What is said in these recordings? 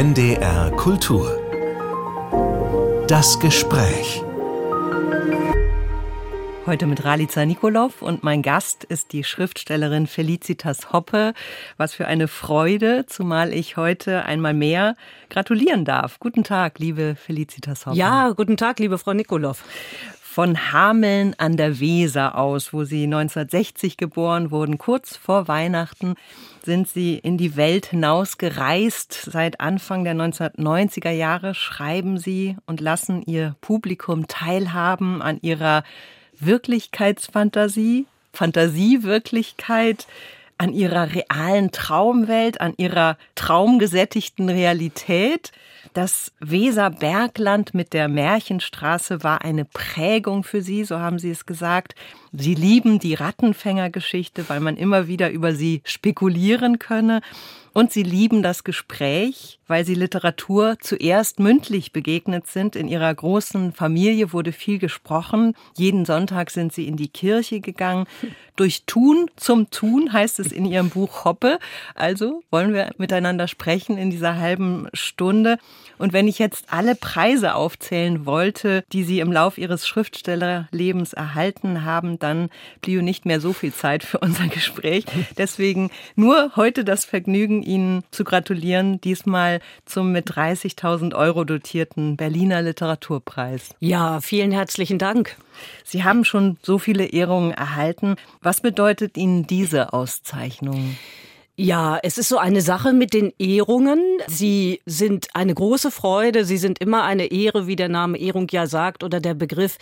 NDR Kultur. Das Gespräch. Heute mit Ralica Nikolov und mein Gast ist die Schriftstellerin Felicitas Hoppe. Was für eine Freude, zumal ich heute einmal mehr gratulieren darf. Guten Tag, liebe Felicitas Hoppe. Ja, guten Tag, liebe Frau Nikolov von Hameln an der Weser aus, wo Sie 1960 geboren wurden. Kurz vor Weihnachten sind Sie in die Welt hinaus gereist. Seit Anfang der 1990er Jahre schreiben Sie und lassen Ihr Publikum teilhaben an Ihrer Wirklichkeitsfantasie, Fantasiewirklichkeit, an ihrer realen Traumwelt, an ihrer traumgesättigten Realität. Das Weserbergland mit der Märchenstraße war eine Prägung für sie, so haben sie es gesagt. Sie lieben die Rattenfängergeschichte, weil man immer wieder über sie spekulieren könne. Und sie lieben das Gespräch, weil sie Literatur zuerst mündlich begegnet sind. In ihrer großen Familie wurde viel gesprochen. Jeden Sonntag sind sie in die Kirche gegangen. Durch Tun zum Tun heißt es in ihrem Buch Hoppe. Also wollen wir miteinander sprechen in dieser halben Stunde. Und wenn ich jetzt alle Preise aufzählen wollte, die Sie im Lauf Ihres Schriftstellerlebens erhalten haben, dann bliebe nicht mehr so viel Zeit für unser Gespräch. Deswegen nur heute das Vergnügen, Ihnen zu gratulieren, diesmal zum mit 30.000 Euro dotierten Berliner Literaturpreis. Ja, vielen herzlichen Dank. Sie haben schon so viele Ehrungen erhalten. Was bedeutet Ihnen diese Auszeichnung? Ja, es ist so eine Sache mit den Ehrungen. Sie sind eine große Freude, sie sind immer eine Ehre, wie der Name Ehrung ja sagt oder der Begriff.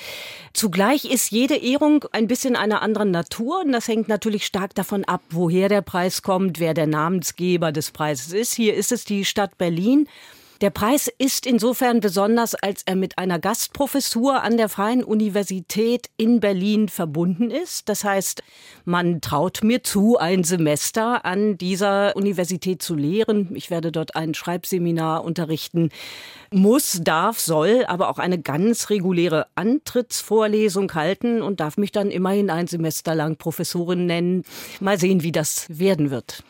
Zugleich ist jede Ehrung ein bisschen einer anderen Natur und das hängt natürlich stark davon ab, woher der Preis kommt, wer der Namensgeber des Preises ist. Hier ist es die Stadt Berlin. Der Preis ist insofern besonders, als er mit einer Gastprofessur an der Freien Universität in Berlin verbunden ist. Das heißt, man traut mir zu, ein Semester an dieser Universität zu lehren. Ich werde dort ein Schreibseminar unterrichten. Muss, darf, soll aber auch eine ganz reguläre Antrittsvorlesung halten und darf mich dann immerhin ein Semester lang Professorin nennen. Mal sehen, wie das werden wird.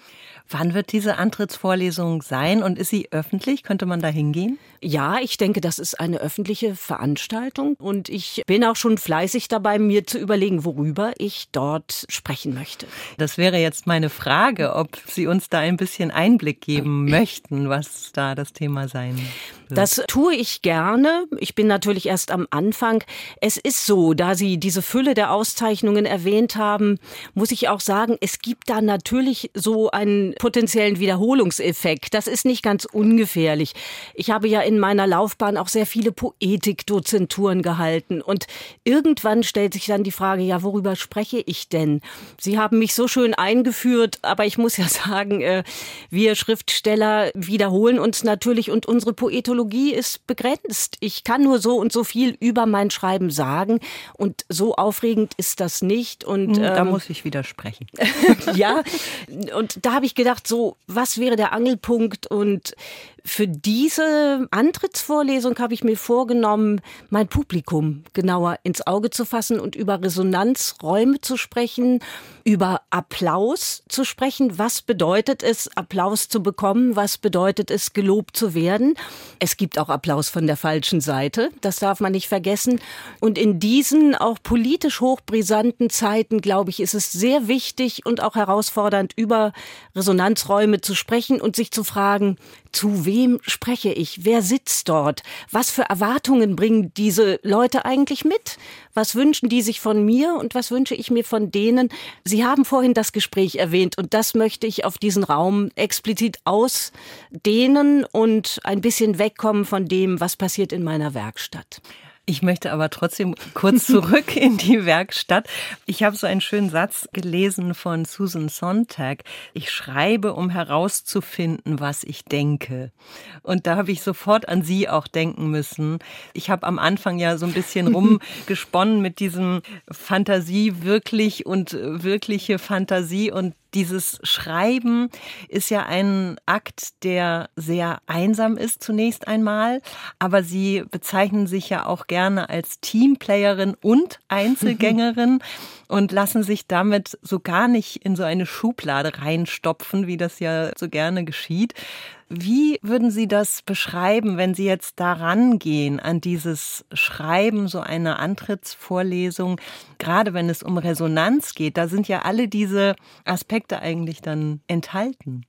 Wann wird diese Antrittsvorlesung sein und ist sie öffentlich? Könnte man da hingehen? Ja, ich denke, das ist eine öffentliche Veranstaltung und ich bin auch schon fleißig dabei, mir zu überlegen, worüber ich dort sprechen möchte. Das wäre jetzt meine Frage, ob Sie uns da ein bisschen Einblick geben möchten, was da das Thema sein wird. Das tue ich gerne. Ich bin natürlich erst am Anfang. Es ist so, da Sie diese Fülle der Auszeichnungen erwähnt haben, muss ich auch sagen, es gibt da natürlich so einen potenziellen Wiederholungseffekt. Das ist nicht ganz ungefährlich. Ich habe ja in meiner Laufbahn auch sehr viele Poetikdozenturen gehalten und irgendwann stellt sich dann die Frage, ja, worüber spreche ich denn? Sie haben mich so schön eingeführt, aber ich muss ja sagen, äh, wir Schriftsteller wiederholen uns natürlich und unsere Poetologie ist begrenzt. Ich kann nur so und so viel über mein Schreiben sagen und so aufregend ist das nicht und hm, da ähm, muss ich widersprechen. ja, und da habe ich gedacht, gedacht, so, was wäre der Angelpunkt? Und für diese Antrittsvorlesung habe ich mir vorgenommen, mein Publikum genauer ins Auge zu fassen und über Resonanzräume zu sprechen, über Applaus zu sprechen. Was bedeutet es, Applaus zu bekommen? Was bedeutet es, gelobt zu werden? Es gibt auch Applaus von der falschen Seite. Das darf man nicht vergessen. Und in diesen auch politisch hochbrisanten Zeiten, glaube ich, ist es sehr wichtig und auch herausfordernd, über Resonanzräume zu sprechen und sich zu fragen, zu wem spreche ich? Wer sitzt dort? Was für Erwartungen bringen diese Leute eigentlich mit? Was wünschen die sich von mir und was wünsche ich mir von denen? Sie haben vorhin das Gespräch erwähnt und das möchte ich auf diesen Raum explizit ausdehnen und ein bisschen wegkommen von dem, was passiert in meiner Werkstatt. Ich möchte aber trotzdem kurz zurück in die Werkstatt. Ich habe so einen schönen Satz gelesen von Susan Sontag. Ich schreibe, um herauszufinden, was ich denke. Und da habe ich sofort an Sie auch denken müssen. Ich habe am Anfang ja so ein bisschen rumgesponnen mit diesem Fantasie wirklich und wirkliche Fantasie und dieses Schreiben ist ja ein Akt, der sehr einsam ist zunächst einmal, aber Sie bezeichnen sich ja auch gerne als Teamplayerin und Einzelgängerin und lassen sich damit so gar nicht in so eine Schublade reinstopfen, wie das ja so gerne geschieht. Wie würden Sie das beschreiben, wenn Sie jetzt daran gehen an dieses Schreiben so einer Antrittsvorlesung, gerade wenn es um Resonanz geht? Da sind ja alle diese Aspekte eigentlich dann enthalten.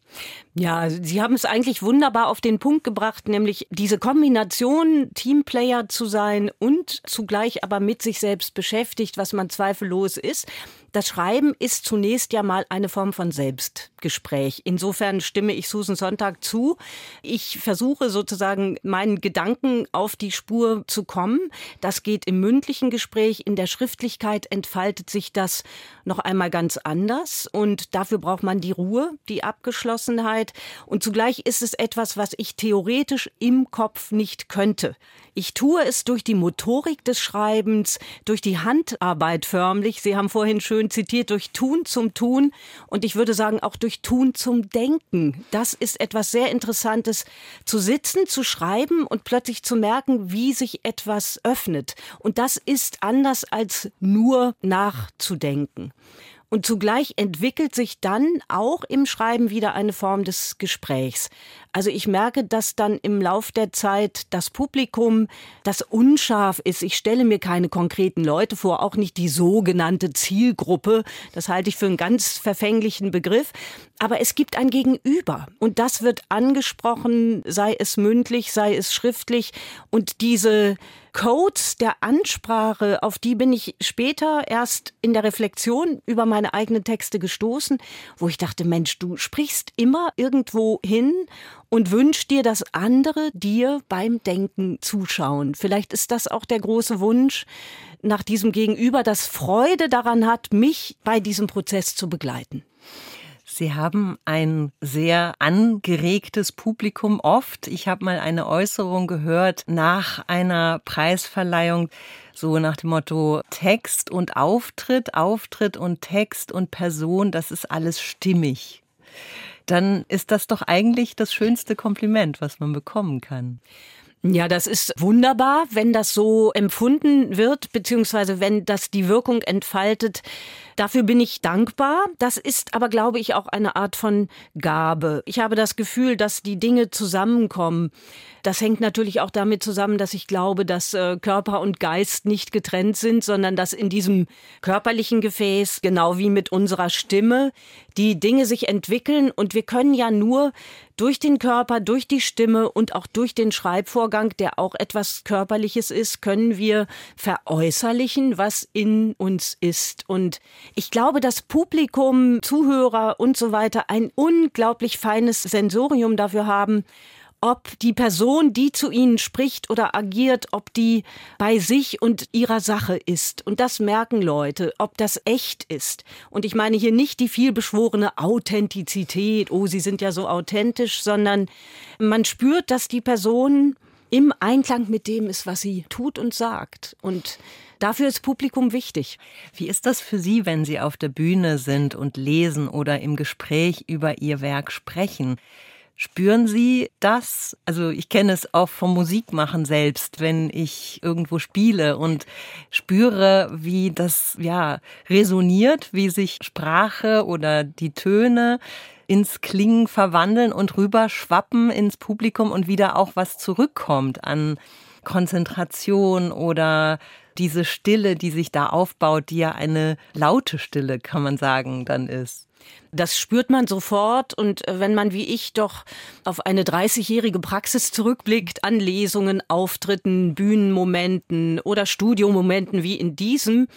Ja, also Sie haben es eigentlich wunderbar auf den Punkt gebracht, nämlich diese Kombination, Teamplayer zu sein und zugleich aber mit sich selbst beschäftigt, was man zweifellos ist. Das Schreiben ist zunächst ja mal eine Form von Selbstgespräch. Insofern stimme ich Susan Sonntag zu. Ich versuche sozusagen meinen Gedanken auf die Spur zu kommen. Das geht im mündlichen Gespräch. In der Schriftlichkeit entfaltet sich das noch einmal ganz anders. Und dafür braucht man die Ruhe, die Abgeschlossenheit. Und zugleich ist es etwas, was ich theoretisch im Kopf nicht könnte. Ich tue es durch die Motorik des Schreibens, durch die Handarbeit förmlich. Sie haben vorhin schön zitiert, durch Tun zum Tun und ich würde sagen auch durch Tun zum Denken. Das ist etwas sehr Interessantes, zu sitzen, zu schreiben und plötzlich zu merken, wie sich etwas öffnet. Und das ist anders als nur nachzudenken. Und zugleich entwickelt sich dann auch im Schreiben wieder eine Form des Gesprächs. Also ich merke, dass dann im Lauf der Zeit das Publikum, das unscharf ist. Ich stelle mir keine konkreten Leute vor, auch nicht die sogenannte Zielgruppe. Das halte ich für einen ganz verfänglichen Begriff. Aber es gibt ein Gegenüber und das wird angesprochen, sei es mündlich, sei es schriftlich. Und diese Codes der Ansprache, auf die bin ich später erst in der Reflexion über meine eigenen Texte gestoßen, wo ich dachte, Mensch, du sprichst immer irgendwo hin und wünschst dir, dass andere dir beim Denken zuschauen. Vielleicht ist das auch der große Wunsch nach diesem Gegenüber, das Freude daran hat, mich bei diesem Prozess zu begleiten. Sie haben ein sehr angeregtes Publikum oft. Ich habe mal eine Äußerung gehört nach einer Preisverleihung, so nach dem Motto Text und Auftritt, Auftritt und Text und Person, das ist alles stimmig. Dann ist das doch eigentlich das schönste Kompliment, was man bekommen kann. Ja, das ist wunderbar, wenn das so empfunden wird, beziehungsweise wenn das die Wirkung entfaltet, Dafür bin ich dankbar. Das ist aber, glaube ich, auch eine Art von Gabe. Ich habe das Gefühl, dass die Dinge zusammenkommen. Das hängt natürlich auch damit zusammen, dass ich glaube, dass äh, Körper und Geist nicht getrennt sind, sondern dass in diesem körperlichen Gefäß, genau wie mit unserer Stimme, die Dinge sich entwickeln und wir können ja nur durch den Körper, durch die Stimme und auch durch den Schreibvorgang, der auch etwas Körperliches ist, können wir veräußerlichen, was in uns ist. Und ich glaube, dass Publikum, Zuhörer und so weiter ein unglaublich feines Sensorium dafür haben, ob die Person, die zu ihnen spricht oder agiert, ob die bei sich und ihrer Sache ist. Und das merken Leute, ob das echt ist. Und ich meine hier nicht die vielbeschworene Authentizität, oh, sie sind ja so authentisch, sondern man spürt, dass die Person im Einklang mit dem ist, was sie tut und sagt. Und Dafür ist Publikum wichtig. Wie ist das für Sie, wenn Sie auf der Bühne sind und lesen oder im Gespräch über Ihr Werk sprechen? Spüren Sie das? Also ich kenne es auch vom Musikmachen selbst, wenn ich irgendwo spiele und spüre, wie das ja resoniert, wie sich Sprache oder die Töne ins Klingen verwandeln und rüberschwappen ins Publikum und wieder auch was zurückkommt an Konzentration oder diese Stille, die sich da aufbaut, die ja eine laute Stille, kann man sagen, dann ist. Das spürt man sofort und äh, wenn man wie ich doch auf eine 30-jährige Praxis zurückblickt, an Lesungen, Auftritten, Bühnenmomenten oder Studiomomenten wie in diesem,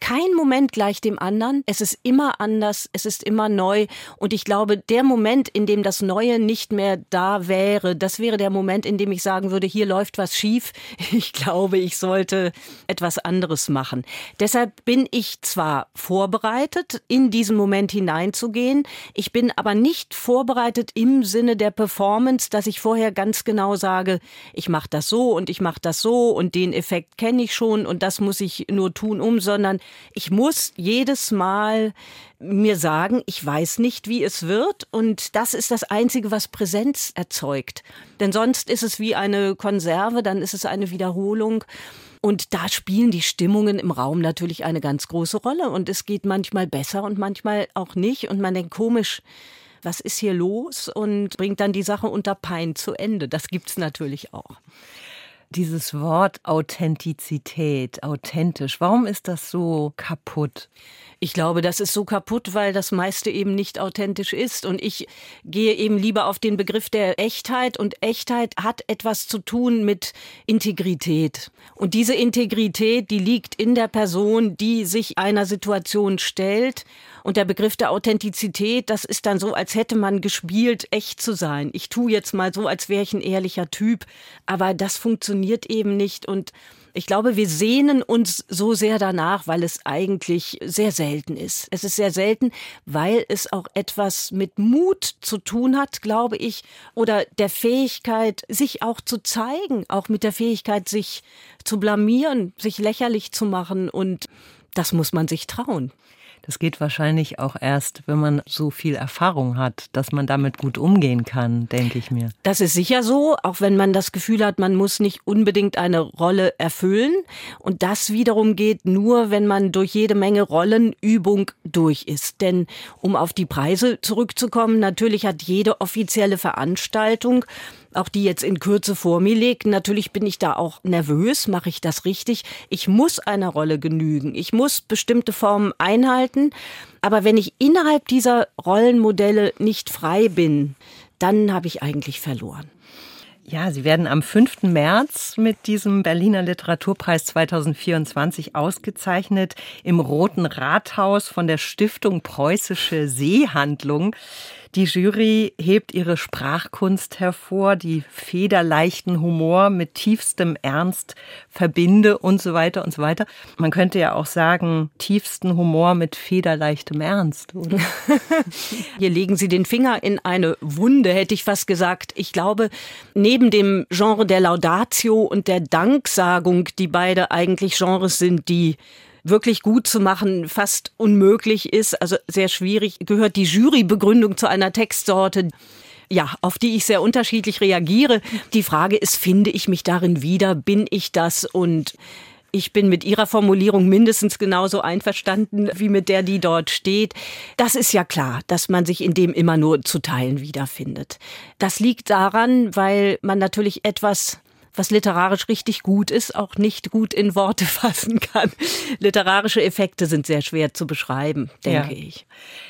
kein Moment gleich dem anderen. Es ist immer anders, es ist immer neu. Und ich glaube, der Moment, in dem das Neue nicht mehr da wäre, das wäre der Moment, in dem ich sagen würde, hier läuft was schief. Ich glaube, ich sollte etwas anderes machen. Deshalb bin ich zwar vorbereitet, in diesen Moment hineinzugehen. Ich bin aber nicht vorbereitet im Sinne der Performance, dass ich vorher ganz genau sage, ich mache das so und ich mache das so und den Effekt kenne ich schon und das muss ich nur tun um, sondern ich muss jedes Mal mir sagen, ich weiß nicht, wie es wird und das ist das Einzige, was Präsenz erzeugt. Denn sonst ist es wie eine Konserve, dann ist es eine Wiederholung. Und da spielen die Stimmungen im Raum natürlich eine ganz große Rolle. Und es geht manchmal besser und manchmal auch nicht. Und man denkt, komisch, was ist hier los und bringt dann die Sache unter Pein zu Ende. Das gibt's natürlich auch. Dieses Wort Authentizität, authentisch, warum ist das so kaputt? Ich glaube, das ist so kaputt, weil das meiste eben nicht authentisch ist. Und ich gehe eben lieber auf den Begriff der Echtheit. Und Echtheit hat etwas zu tun mit Integrität. Und diese Integrität, die liegt in der Person, die sich einer Situation stellt. Und der Begriff der Authentizität, das ist dann so, als hätte man gespielt, echt zu sein. Ich tue jetzt mal so, als wäre ich ein ehrlicher Typ. Aber das funktioniert eben nicht. Und ich glaube, wir sehnen uns so sehr danach, weil es eigentlich sehr selten ist. Es ist sehr selten, weil es auch etwas mit Mut zu tun hat, glaube ich, oder der Fähigkeit, sich auch zu zeigen, auch mit der Fähigkeit, sich zu blamieren, sich lächerlich zu machen und das muss man sich trauen. Das geht wahrscheinlich auch erst, wenn man so viel Erfahrung hat, dass man damit gut umgehen kann, denke ich mir. Das ist sicher so, auch wenn man das Gefühl hat, man muss nicht unbedingt eine Rolle erfüllen. Und das wiederum geht nur, wenn man durch jede Menge Rollenübung durch ist. Denn um auf die Preise zurückzukommen, natürlich hat jede offizielle Veranstaltung auch die jetzt in Kürze vor mir liegt. Natürlich bin ich da auch nervös, mache ich das richtig? Ich muss einer Rolle genügen. Ich muss bestimmte Formen einhalten. Aber wenn ich innerhalb dieser Rollenmodelle nicht frei bin, dann habe ich eigentlich verloren. Ja, Sie werden am 5. März mit diesem Berliner Literaturpreis 2024 ausgezeichnet im Roten Rathaus von der Stiftung Preußische Seehandlung. Die Jury hebt ihre Sprachkunst hervor, die federleichten Humor mit tiefstem Ernst verbinde und so weiter und so weiter. Man könnte ja auch sagen, tiefsten Humor mit federleichtem Ernst, oder? Hier legen Sie den Finger in eine Wunde, hätte ich fast gesagt. Ich glaube, neben dem Genre der Laudatio und der Danksagung, die beide eigentlich Genres sind, die wirklich gut zu machen fast unmöglich ist, also sehr schwierig, gehört die Jurybegründung zu einer Textsorte, ja, auf die ich sehr unterschiedlich reagiere. Die Frage ist, finde ich mich darin wieder? Bin ich das? Und ich bin mit Ihrer Formulierung mindestens genauso einverstanden wie mit der, die dort steht. Das ist ja klar, dass man sich in dem immer nur zu Teilen wiederfindet. Das liegt daran, weil man natürlich etwas was literarisch richtig gut ist, auch nicht gut in Worte fassen kann. Literarische Effekte sind sehr schwer zu beschreiben, denke ja. ich.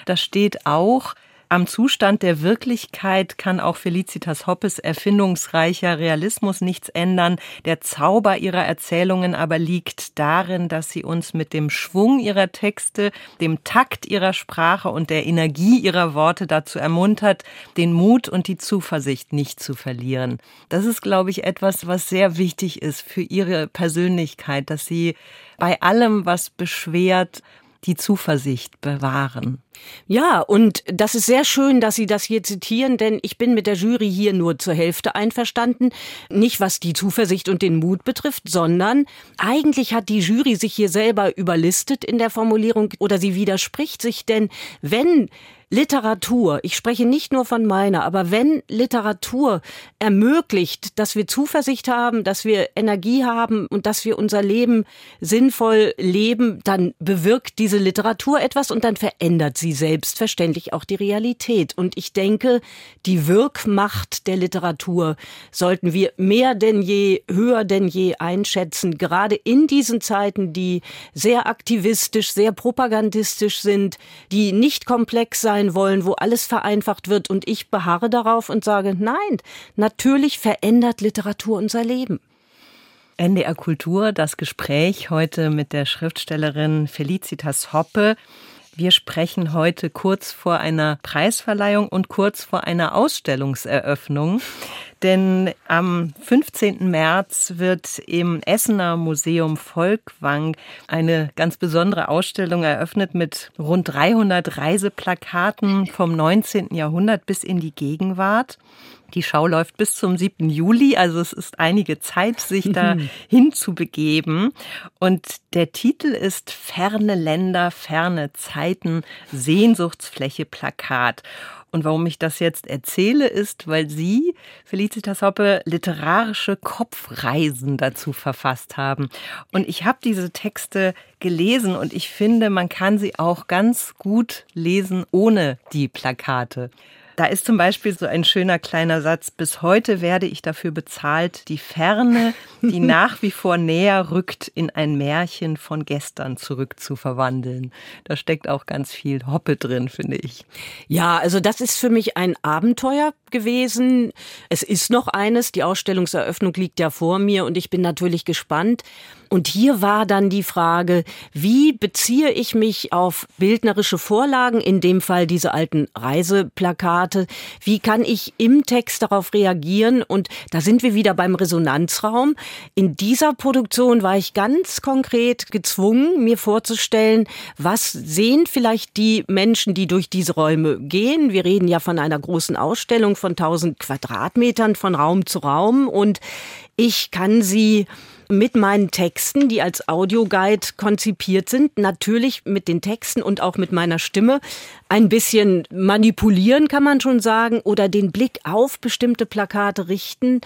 Das steht auch am Zustand der Wirklichkeit kann auch Felicitas Hoppes erfindungsreicher Realismus nichts ändern. Der Zauber ihrer Erzählungen aber liegt darin, dass sie uns mit dem Schwung ihrer Texte, dem Takt ihrer Sprache und der Energie ihrer Worte dazu ermuntert, den Mut und die Zuversicht nicht zu verlieren. Das ist, glaube ich, etwas, was sehr wichtig ist für ihre Persönlichkeit, dass sie bei allem, was beschwert, die Zuversicht bewahren. Ja, und das ist sehr schön, dass Sie das hier zitieren, denn ich bin mit der Jury hier nur zur Hälfte einverstanden. Nicht was die Zuversicht und den Mut betrifft, sondern eigentlich hat die Jury sich hier selber überlistet in der Formulierung oder sie widerspricht sich, denn wenn Literatur, ich spreche nicht nur von meiner, aber wenn Literatur ermöglicht, dass wir Zuversicht haben, dass wir Energie haben und dass wir unser Leben sinnvoll leben, dann bewirkt diese Literatur etwas und dann verändert sie selbstverständlich auch die Realität. Und ich denke, die Wirkmacht der Literatur sollten wir mehr denn je, höher denn je einschätzen, gerade in diesen Zeiten, die sehr aktivistisch, sehr propagandistisch sind, die nicht komplex sein sein wollen, wo alles vereinfacht wird. Und ich beharre darauf und sage, nein, natürlich verändert Literatur unser Leben. NDR Kultur, das Gespräch heute mit der Schriftstellerin Felicitas Hoppe. Wir sprechen heute kurz vor einer Preisverleihung und kurz vor einer Ausstellungseröffnung. Denn am 15. März wird im Essener Museum Volkwang eine ganz besondere Ausstellung eröffnet mit rund 300 Reiseplakaten vom 19. Jahrhundert bis in die Gegenwart. Die Schau läuft bis zum 7. Juli, also es ist einige Zeit, sich da hinzubegeben. Und der Titel ist Ferne Länder, ferne Zeiten, Sehnsuchtsfläche Plakat. Und warum ich das jetzt erzähle, ist, weil Sie, Felicitas Hoppe, literarische Kopfreisen dazu verfasst haben. Und ich habe diese Texte gelesen und ich finde, man kann sie auch ganz gut lesen ohne die Plakate. Da ist zum Beispiel so ein schöner kleiner Satz, bis heute werde ich dafür bezahlt, die Ferne, die nach wie vor näher rückt, in ein Märchen von gestern zurückzuverwandeln. Da steckt auch ganz viel Hoppe drin, finde ich. Ja, also das ist für mich ein Abenteuer gewesen. Es ist noch eines, die Ausstellungseröffnung liegt ja vor mir und ich bin natürlich gespannt. Und hier war dann die Frage, wie beziehe ich mich auf bildnerische Vorlagen, in dem Fall diese alten Reiseplakate, wie kann ich im Text darauf reagieren? Und da sind wir wieder beim Resonanzraum. In dieser Produktion war ich ganz konkret gezwungen, mir vorzustellen, was sehen vielleicht die Menschen, die durch diese Räume gehen. Wir reden ja von einer großen Ausstellung von 1000 Quadratmetern von Raum zu Raum und ich kann sie mit meinen Texten, die als Audioguide konzipiert sind, natürlich mit den Texten und auch mit meiner Stimme ein bisschen manipulieren, kann man schon sagen, oder den Blick auf bestimmte Plakate richten.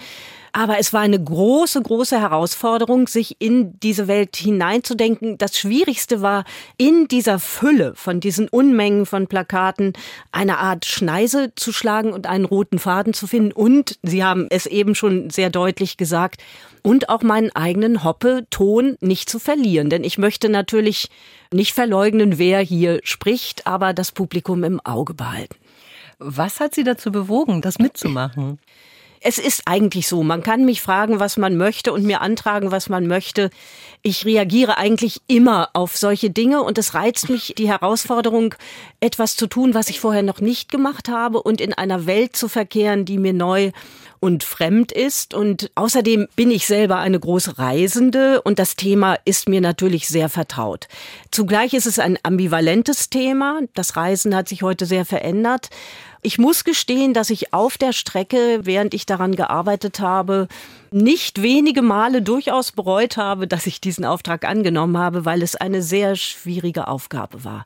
Aber es war eine große, große Herausforderung, sich in diese Welt hineinzudenken. Das Schwierigste war, in dieser Fülle von diesen Unmengen von Plakaten eine Art Schneise zu schlagen und einen roten Faden zu finden. Und, Sie haben es eben schon sehr deutlich gesagt, und auch meinen eigenen Hoppe-Ton nicht zu verlieren. Denn ich möchte natürlich nicht verleugnen, wer hier spricht, aber das Publikum im Auge behalten. Was hat Sie dazu bewogen, das mitzumachen? Es ist eigentlich so, man kann mich fragen, was man möchte und mir antragen, was man möchte. Ich reagiere eigentlich immer auf solche Dinge und es reizt mich die Herausforderung, etwas zu tun, was ich vorher noch nicht gemacht habe und in einer Welt zu verkehren, die mir neu und fremd ist. Und außerdem bin ich selber eine große Reisende und das Thema ist mir natürlich sehr vertraut. Zugleich ist es ein ambivalentes Thema. Das Reisen hat sich heute sehr verändert. Ich muss gestehen, dass ich auf der Strecke, während ich daran gearbeitet habe, nicht wenige Male durchaus bereut habe, dass ich diesen Auftrag angenommen habe, weil es eine sehr schwierige Aufgabe war.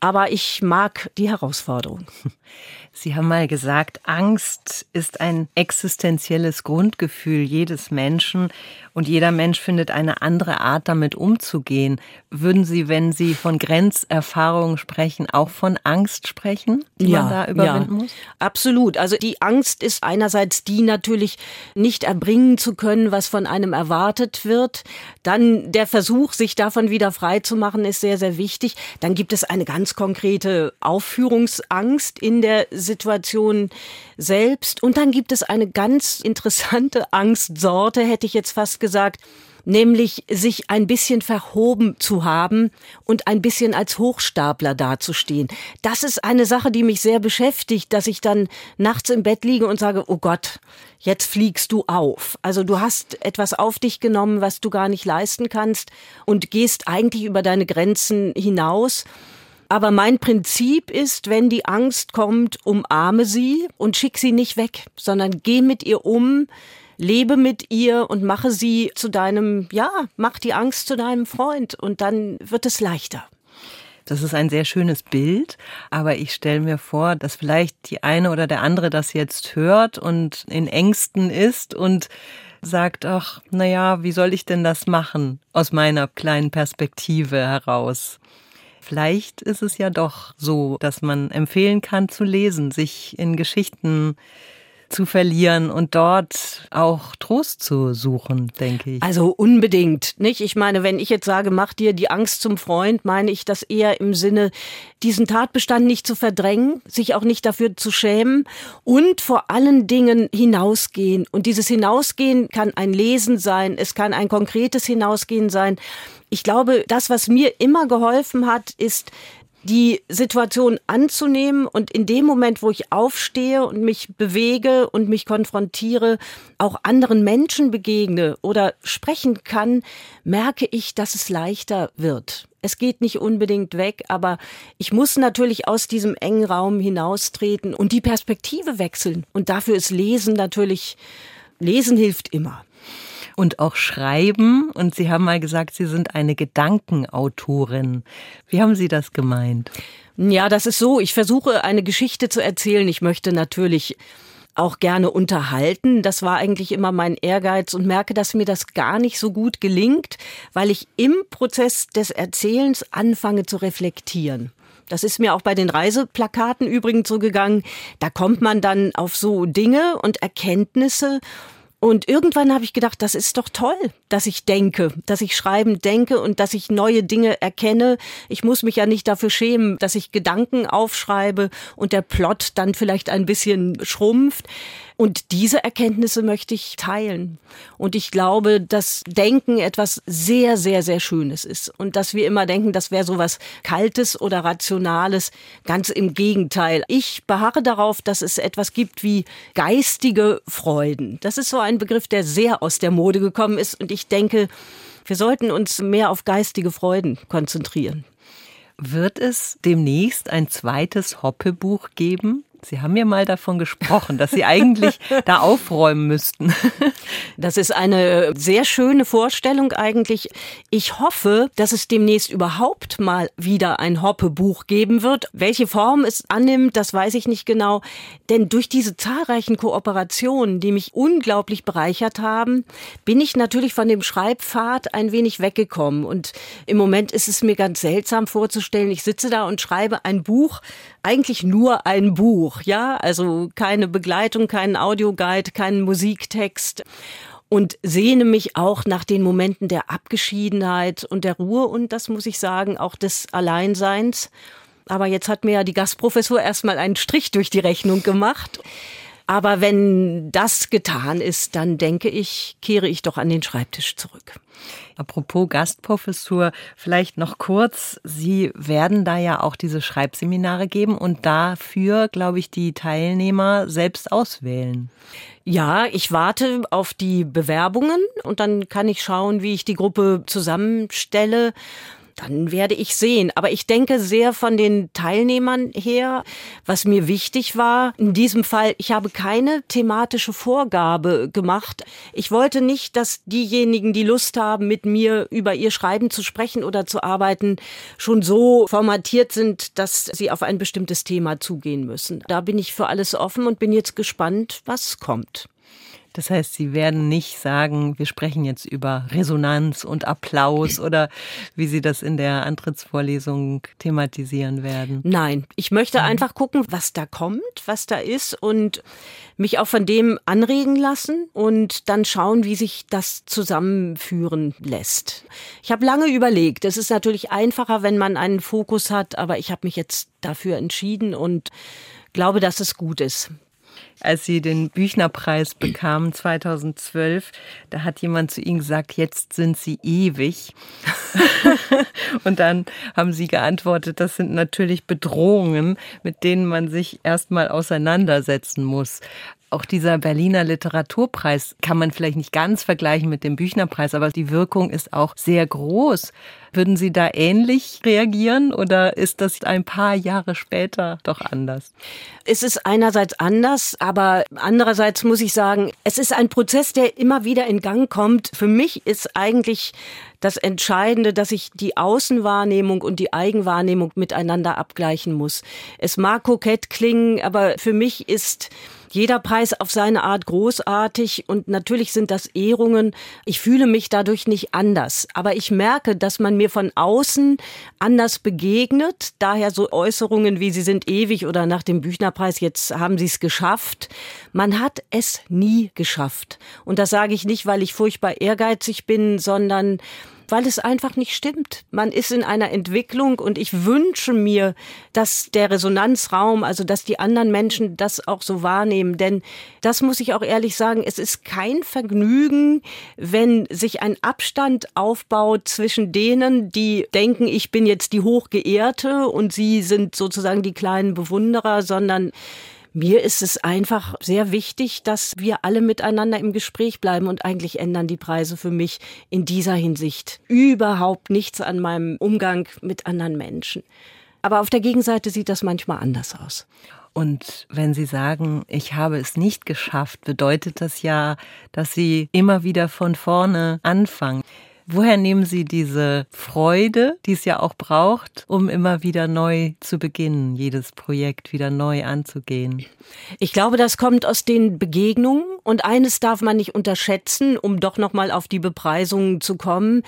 Aber ich mag die Herausforderung. Sie haben mal gesagt, Angst ist ein existenzielles Grundgefühl jedes Menschen und jeder Mensch findet eine andere Art, damit umzugehen. Würden Sie, wenn Sie von Grenzerfahrungen sprechen, auch von Angst sprechen, die ja, man da überwinden ja, muss? Absolut. Also die Angst ist einerseits die natürlich nicht erbringen zu können, was von einem erwartet wird. Dann der Versuch, sich davon wieder frei zu machen, ist sehr, sehr wichtig. Dann gibt es eine ganz konkrete Aufführungsangst in der Situation selbst. Und dann gibt es eine ganz interessante Angstsorte, hätte ich jetzt fast gesagt, nämlich sich ein bisschen verhoben zu haben und ein bisschen als Hochstapler dazustehen. Das ist eine Sache, die mich sehr beschäftigt, dass ich dann nachts im Bett liege und sage, oh Gott, jetzt fliegst du auf. Also du hast etwas auf dich genommen, was du gar nicht leisten kannst und gehst eigentlich über deine Grenzen hinaus. Aber mein Prinzip ist, wenn die Angst kommt, umarme sie und schick sie nicht weg, sondern geh mit ihr um, lebe mit ihr und mache sie zu deinem, ja, mach die Angst zu deinem Freund und dann wird es leichter. Das ist ein sehr schönes Bild, aber ich stelle mir vor, dass vielleicht die eine oder der andere das jetzt hört und in Ängsten ist und sagt, ach, naja, wie soll ich denn das machen aus meiner kleinen Perspektive heraus? Vielleicht ist es ja doch so, dass man empfehlen kann zu lesen, sich in Geschichten zu verlieren und dort auch Trost zu suchen, denke ich. Also unbedingt, nicht? Ich meine, wenn ich jetzt sage, mach dir die Angst zum Freund, meine ich das eher im Sinne, diesen Tatbestand nicht zu verdrängen, sich auch nicht dafür zu schämen und vor allen Dingen hinausgehen. Und dieses Hinausgehen kann ein Lesen sein, es kann ein konkretes Hinausgehen sein. Ich glaube, das, was mir immer geholfen hat, ist die Situation anzunehmen und in dem Moment, wo ich aufstehe und mich bewege und mich konfrontiere, auch anderen Menschen begegne oder sprechen kann, merke ich, dass es leichter wird. Es geht nicht unbedingt weg, aber ich muss natürlich aus diesem engen Raum hinaustreten und die Perspektive wechseln. Und dafür ist Lesen natürlich, Lesen hilft immer und auch schreiben. Und Sie haben mal gesagt, Sie sind eine Gedankenautorin. Wie haben Sie das gemeint? Ja, das ist so. Ich versuche eine Geschichte zu erzählen. Ich möchte natürlich auch gerne unterhalten. Das war eigentlich immer mein Ehrgeiz und merke, dass mir das gar nicht so gut gelingt, weil ich im Prozess des Erzählens anfange zu reflektieren. Das ist mir auch bei den Reiseplakaten übrigens so gegangen. Da kommt man dann auf so Dinge und Erkenntnisse und irgendwann habe ich gedacht, das ist doch toll, dass ich denke, dass ich schreiben denke und dass ich neue Dinge erkenne. Ich muss mich ja nicht dafür schämen, dass ich Gedanken aufschreibe und der Plot dann vielleicht ein bisschen schrumpft. Und diese Erkenntnisse möchte ich teilen. Und ich glaube, dass Denken etwas sehr, sehr, sehr Schönes ist. Und dass wir immer denken, das wäre so was Kaltes oder Rationales. Ganz im Gegenteil. Ich beharre darauf, dass es etwas gibt wie geistige Freuden. Das ist so ein Begriff, der sehr aus der Mode gekommen ist. Und ich denke, wir sollten uns mehr auf geistige Freuden konzentrieren. Wird es demnächst ein zweites Hoppe-Buch geben? Sie haben ja mal davon gesprochen, dass Sie eigentlich da aufräumen müssten. Das ist eine sehr schöne Vorstellung eigentlich. Ich hoffe, dass es demnächst überhaupt mal wieder ein Hoppe-Buch geben wird. Welche Form es annimmt, das weiß ich nicht genau. Denn durch diese zahlreichen Kooperationen, die mich unglaublich bereichert haben, bin ich natürlich von dem Schreibpfad ein wenig weggekommen. Und im Moment ist es mir ganz seltsam vorzustellen, ich sitze da und schreibe ein Buch, eigentlich nur ein Buch, ja, also keine Begleitung, keinen Audioguide, keinen Musiktext und sehne mich auch nach den Momenten der Abgeschiedenheit und der Ruhe und das muss ich sagen, auch des Alleinseins. Aber jetzt hat mir ja die Gastprofessur erstmal einen Strich durch die Rechnung gemacht. Aber wenn das getan ist, dann denke ich, kehre ich doch an den Schreibtisch zurück. Apropos Gastprofessur, vielleicht noch kurz. Sie werden da ja auch diese Schreibseminare geben und dafür, glaube ich, die Teilnehmer selbst auswählen. Ja, ich warte auf die Bewerbungen und dann kann ich schauen, wie ich die Gruppe zusammenstelle dann werde ich sehen. Aber ich denke sehr von den Teilnehmern her, was mir wichtig war. In diesem Fall, ich habe keine thematische Vorgabe gemacht. Ich wollte nicht, dass diejenigen, die Lust haben, mit mir über ihr Schreiben zu sprechen oder zu arbeiten, schon so formatiert sind, dass sie auf ein bestimmtes Thema zugehen müssen. Da bin ich für alles offen und bin jetzt gespannt, was kommt. Das heißt, Sie werden nicht sagen, wir sprechen jetzt über Resonanz und Applaus oder wie Sie das in der Antrittsvorlesung thematisieren werden. Nein, ich möchte mhm. einfach gucken, was da kommt, was da ist und mich auch von dem anregen lassen und dann schauen, wie sich das zusammenführen lässt. Ich habe lange überlegt. Es ist natürlich einfacher, wenn man einen Fokus hat, aber ich habe mich jetzt dafür entschieden und glaube, dass es gut ist als Sie den Büchnerpreis bekamen 2012, da hat jemand zu Ihnen gesagt, jetzt sind Sie ewig. und dann haben Sie geantwortet, das sind natürlich Bedrohungen, mit denen man sich erstmal auseinandersetzen muss auch dieser Berliner Literaturpreis kann man vielleicht nicht ganz vergleichen mit dem Büchnerpreis, aber die Wirkung ist auch sehr groß. Würden Sie da ähnlich reagieren oder ist das ein paar Jahre später doch anders? Es ist einerseits anders, aber andererseits muss ich sagen, es ist ein Prozess, der immer wieder in Gang kommt. Für mich ist eigentlich das Entscheidende, dass ich die Außenwahrnehmung und die Eigenwahrnehmung miteinander abgleichen muss. Es mag kokett klingen, aber für mich ist jeder Preis auf seine Art großartig und natürlich sind das Ehrungen. Ich fühle mich dadurch nicht anders, aber ich merke, dass man mir von außen anders begegnet. Daher so Äußerungen wie Sie sind ewig oder nach dem Büchnerpreis jetzt haben Sie es geschafft. Man hat es nie geschafft. Und das sage ich nicht, weil ich furchtbar ehrgeizig bin, sondern weil es einfach nicht stimmt. Man ist in einer Entwicklung und ich wünsche mir, dass der Resonanzraum, also dass die anderen Menschen das auch so wahrnehmen. Denn das muss ich auch ehrlich sagen, es ist kein Vergnügen, wenn sich ein Abstand aufbaut zwischen denen, die denken, ich bin jetzt die Hochgeehrte und sie sind sozusagen die kleinen Bewunderer, sondern mir ist es einfach sehr wichtig, dass wir alle miteinander im Gespräch bleiben und eigentlich ändern die Preise für mich in dieser Hinsicht überhaupt nichts an meinem Umgang mit anderen Menschen. Aber auf der Gegenseite sieht das manchmal anders aus. Und wenn Sie sagen, ich habe es nicht geschafft, bedeutet das ja, dass Sie immer wieder von vorne anfangen. Woher nehmen Sie diese Freude, die es ja auch braucht, um immer wieder neu zu beginnen, jedes Projekt wieder neu anzugehen? Ich glaube, das kommt aus den Begegnungen Und eines darf man nicht unterschätzen, um doch nochmal auf die Bepreisungen zu kommen.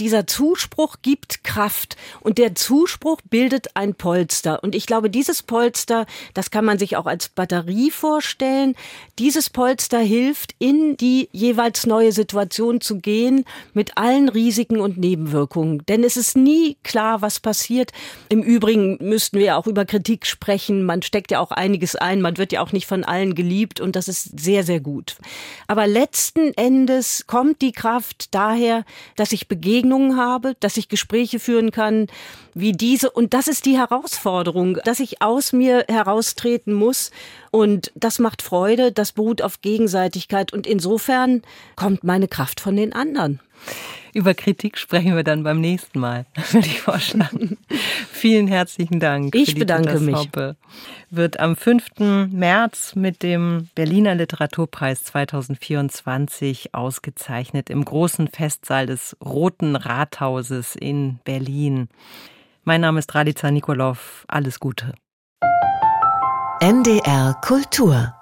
Dieser Zuspruch gibt Kraft und der Zuspruch bildet ein Polster. Und ich glaube, dieses Polster, das kann man sich auch als Batterie vorstellen. Dieses Polster hilft, in die jeweils neue Situation zu gehen, mit allen Risiken und Nebenwirkungen. Denn es ist nie klar, was passiert. Im Übrigen müssten wir auch über Kritik sprechen. Man steckt ja auch einiges ein. Man wird ja auch nicht von allen geliebt und das ist sehr, sehr gut. Aber letzten Endes kommt die Kraft daher, dass ich Begegnungen habe, dass ich Gespräche führen kann, wie diese. Und das ist die Herausforderung, dass ich aus mir heraustreten muss. Und das macht Freude, das beruht auf Gegenseitigkeit. Und insofern kommt meine Kraft von den anderen. Über Kritik sprechen wir dann beim nächsten Mal, würde ich vorschlagen. Vielen herzlichen Dank. Ich bedanke mich. Hoppe. Wird am 5. März mit dem Berliner Literaturpreis 2024 ausgezeichnet im großen Festsaal des Roten Rathauses in Berlin. Mein Name ist Radica Nikolov. Alles Gute. NDR Kultur